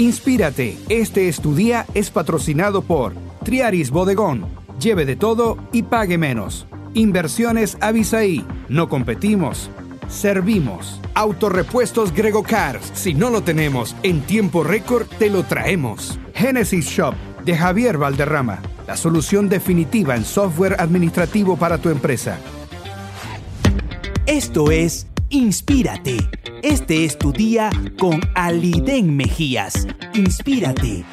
Inspírate, este es tu día es patrocinado por Triaris Bodegón. Lleve de todo y pague menos. Inversiones Avisaí. No competimos, servimos. Autorepuestos Grego Cars. Si no lo tenemos en tiempo récord, te lo traemos. Genesis Shop de Javier Valderrama. La solución definitiva en software administrativo para tu empresa. Esto es Inspírate. Este es tu día con Aliden Mejías. Inspírate.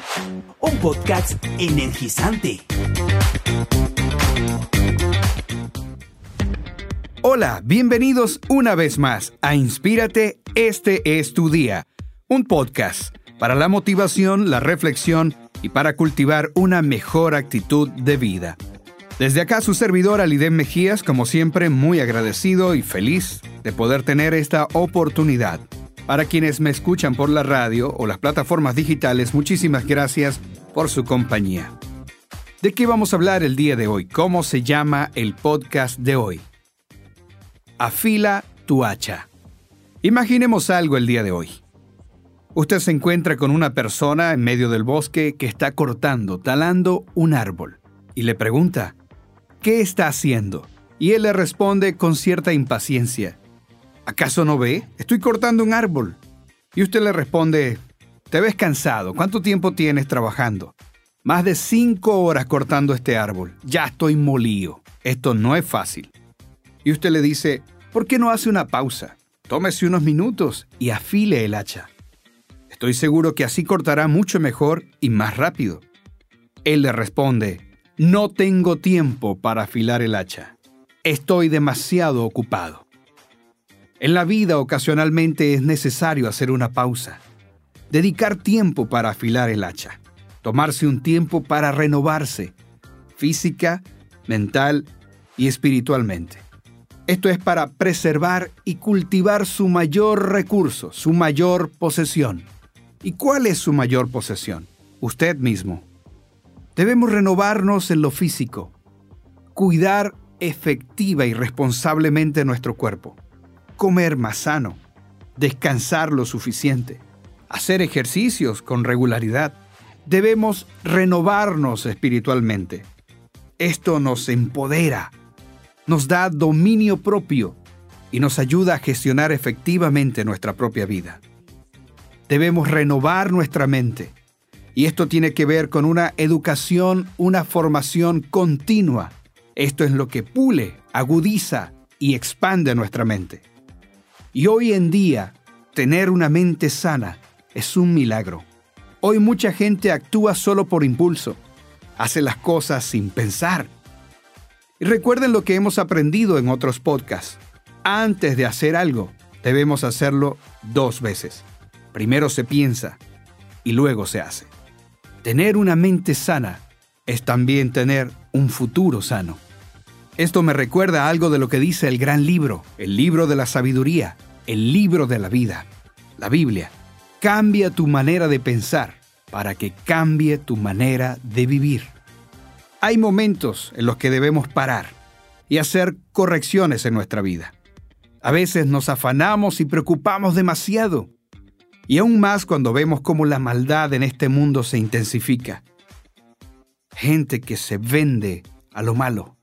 Un podcast energizante. Hola, bienvenidos una vez más a Inspírate. Este es tu día. Un podcast para la motivación, la reflexión y para cultivar una mejor actitud de vida. Desde acá su servidor Aliden Mejías, como siempre, muy agradecido y feliz de poder tener esta oportunidad. Para quienes me escuchan por la radio o las plataformas digitales, muchísimas gracias por su compañía. ¿De qué vamos a hablar el día de hoy? ¿Cómo se llama el podcast de hoy? Afila tu hacha. Imaginemos algo el día de hoy. Usted se encuentra con una persona en medio del bosque que está cortando, talando un árbol y le pregunta, ¿qué está haciendo? Y él le responde con cierta impaciencia, ¿acaso no ve? Estoy cortando un árbol. Y usted le responde, te ves cansado, ¿cuánto tiempo tienes trabajando? Más de cinco horas cortando este árbol, ya estoy molío, esto no es fácil. Y usted le dice, ¿por qué no hace una pausa? Tómese unos minutos y afile el hacha. Estoy seguro que así cortará mucho mejor y más rápido. Él le responde, no tengo tiempo para afilar el hacha. Estoy demasiado ocupado. En la vida ocasionalmente es necesario hacer una pausa, dedicar tiempo para afilar el hacha, tomarse un tiempo para renovarse, física, mental y espiritualmente. Esto es para preservar y cultivar su mayor recurso, su mayor posesión. ¿Y cuál es su mayor posesión? Usted mismo. Debemos renovarnos en lo físico, cuidar efectiva y responsablemente nuestro cuerpo, comer más sano, descansar lo suficiente, hacer ejercicios con regularidad. Debemos renovarnos espiritualmente. Esto nos empodera, nos da dominio propio y nos ayuda a gestionar efectivamente nuestra propia vida. Debemos renovar nuestra mente y esto tiene que ver con una educación, una formación continua. Esto es lo que pule, agudiza y expande nuestra mente. Y hoy en día, tener una mente sana es un milagro. Hoy mucha gente actúa solo por impulso, hace las cosas sin pensar. Y recuerden lo que hemos aprendido en otros podcasts. Antes de hacer algo, debemos hacerlo dos veces. Primero se piensa y luego se hace. Tener una mente sana es también tener un futuro sano. Esto me recuerda algo de lo que dice el gran libro, el libro de la sabiduría, el libro de la vida, la Biblia. Cambia tu manera de pensar para que cambie tu manera de vivir. Hay momentos en los que debemos parar y hacer correcciones en nuestra vida. A veces nos afanamos y preocupamos demasiado y aún más cuando vemos cómo la maldad en este mundo se intensifica. Gente que se vende a lo malo.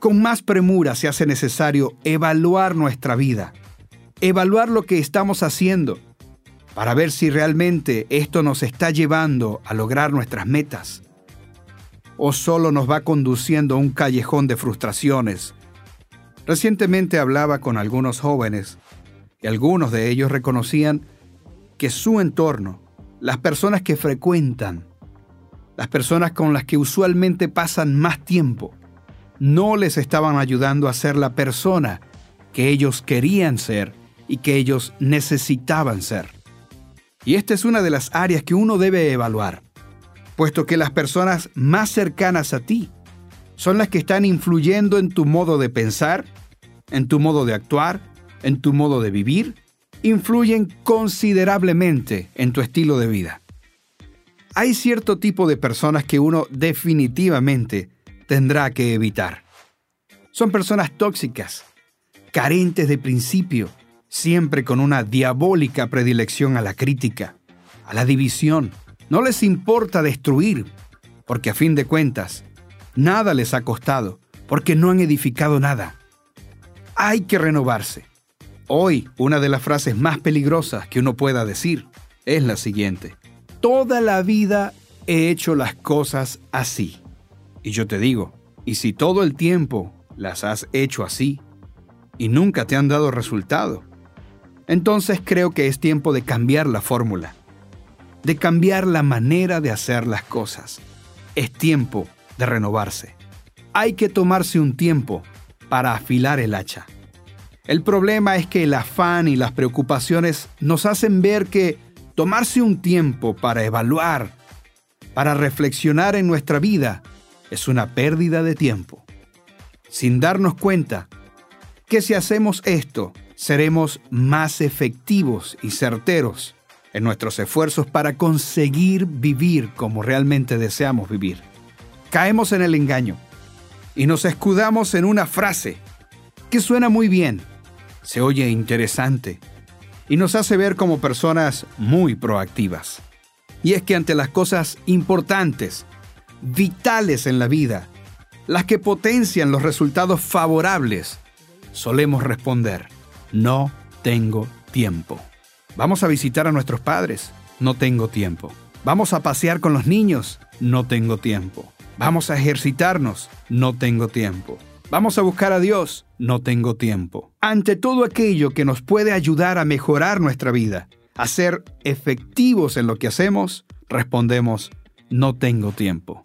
Con más premura se hace necesario evaluar nuestra vida, evaluar lo que estamos haciendo, para ver si realmente esto nos está llevando a lograr nuestras metas, o solo nos va conduciendo a un callejón de frustraciones. Recientemente hablaba con algunos jóvenes y algunos de ellos reconocían que su entorno, las personas que frecuentan, las personas con las que usualmente pasan más tiempo, no les estaban ayudando a ser la persona que ellos querían ser y que ellos necesitaban ser. Y esta es una de las áreas que uno debe evaluar, puesto que las personas más cercanas a ti son las que están influyendo en tu modo de pensar, en tu modo de actuar, en tu modo de vivir influyen considerablemente en tu estilo de vida. Hay cierto tipo de personas que uno definitivamente tendrá que evitar. Son personas tóxicas, carentes de principio, siempre con una diabólica predilección a la crítica, a la división. No les importa destruir, porque a fin de cuentas, nada les ha costado, porque no han edificado nada. Hay que renovarse. Hoy, una de las frases más peligrosas que uno pueda decir es la siguiente. Toda la vida he hecho las cosas así. Y yo te digo, ¿y si todo el tiempo las has hecho así y nunca te han dado resultado? Entonces creo que es tiempo de cambiar la fórmula, de cambiar la manera de hacer las cosas. Es tiempo de renovarse. Hay que tomarse un tiempo para afilar el hacha. El problema es que el afán y las preocupaciones nos hacen ver que tomarse un tiempo para evaluar, para reflexionar en nuestra vida, es una pérdida de tiempo. Sin darnos cuenta que si hacemos esto, seremos más efectivos y certeros en nuestros esfuerzos para conseguir vivir como realmente deseamos vivir. Caemos en el engaño y nos escudamos en una frase que suena muy bien, se oye interesante y nos hace ver como personas muy proactivas. Y es que ante las cosas importantes, vitales en la vida, las que potencian los resultados favorables, solemos responder, no tengo tiempo. Vamos a visitar a nuestros padres, no tengo tiempo. Vamos a pasear con los niños, no tengo tiempo. Vamos a ejercitarnos, no tengo tiempo. Vamos a buscar a Dios, no tengo tiempo. Ante todo aquello que nos puede ayudar a mejorar nuestra vida, a ser efectivos en lo que hacemos, respondemos, no tengo tiempo.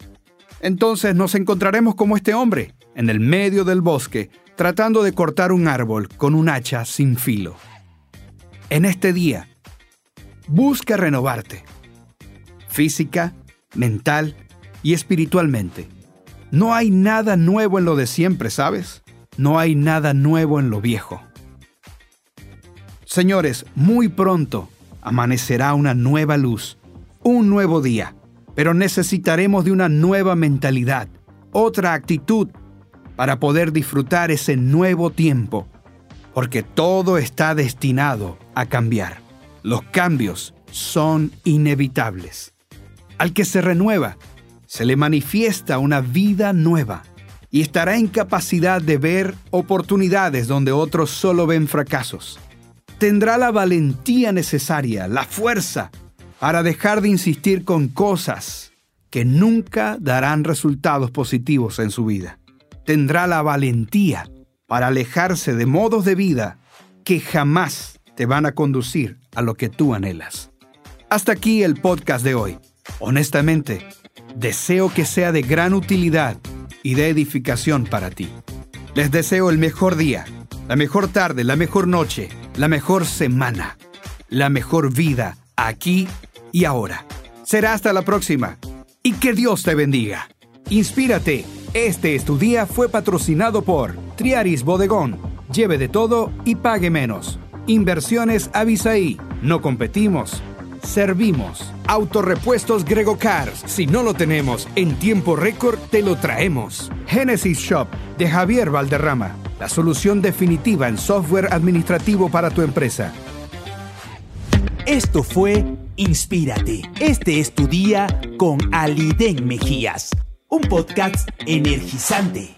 Entonces nos encontraremos como este hombre, en el medio del bosque, tratando de cortar un árbol con un hacha sin filo. En este día, busca renovarte, física, mental y espiritualmente. No hay nada nuevo en lo de siempre, ¿sabes? No hay nada nuevo en lo viejo. Señores, muy pronto amanecerá una nueva luz, un nuevo día, pero necesitaremos de una nueva mentalidad, otra actitud para poder disfrutar ese nuevo tiempo, porque todo está destinado a cambiar. Los cambios son inevitables. Al que se renueva, se le manifiesta una vida nueva y estará en capacidad de ver oportunidades donde otros solo ven fracasos. Tendrá la valentía necesaria, la fuerza, para dejar de insistir con cosas que nunca darán resultados positivos en su vida. Tendrá la valentía para alejarse de modos de vida que jamás te van a conducir a lo que tú anhelas. Hasta aquí el podcast de hoy. Honestamente, deseo que sea de gran utilidad y de edificación para ti. Les deseo el mejor día, la mejor tarde, la mejor noche, la mejor semana, la mejor vida aquí y ahora. Será hasta la próxima y que Dios te bendiga. Inspírate. Este estudia fue patrocinado por Triaris Bodegón. Lleve de todo y pague menos. Inversiones Avisaí. No competimos, servimos. Autorepuestos Grego Cars. Si no lo tenemos en tiempo récord, te lo traemos. Genesis Shop de Javier Valderrama. La solución definitiva en software administrativo para tu empresa. Esto fue Inspírate. Este es tu día con Aliden Mejías, un podcast energizante.